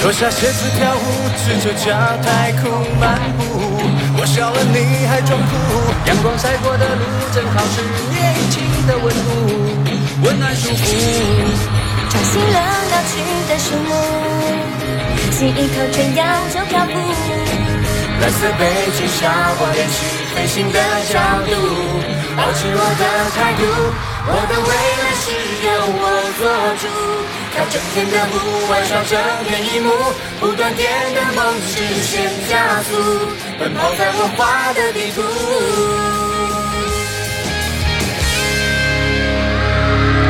脱下鞋子跳舞，赤着脚太空漫步。我笑了，你还装酷。阳光晒过的路，正好是年轻的温度，温暖舒服。吵醒了老去的树木，吸一口纯氧就漂浮。蓝色背景下，我练习飞行的角度，保持我的态度。我的未来是由我做主，看整天的舞，玩耍整片一幕，不断电的梦直线加速，奔跑在我画的地图。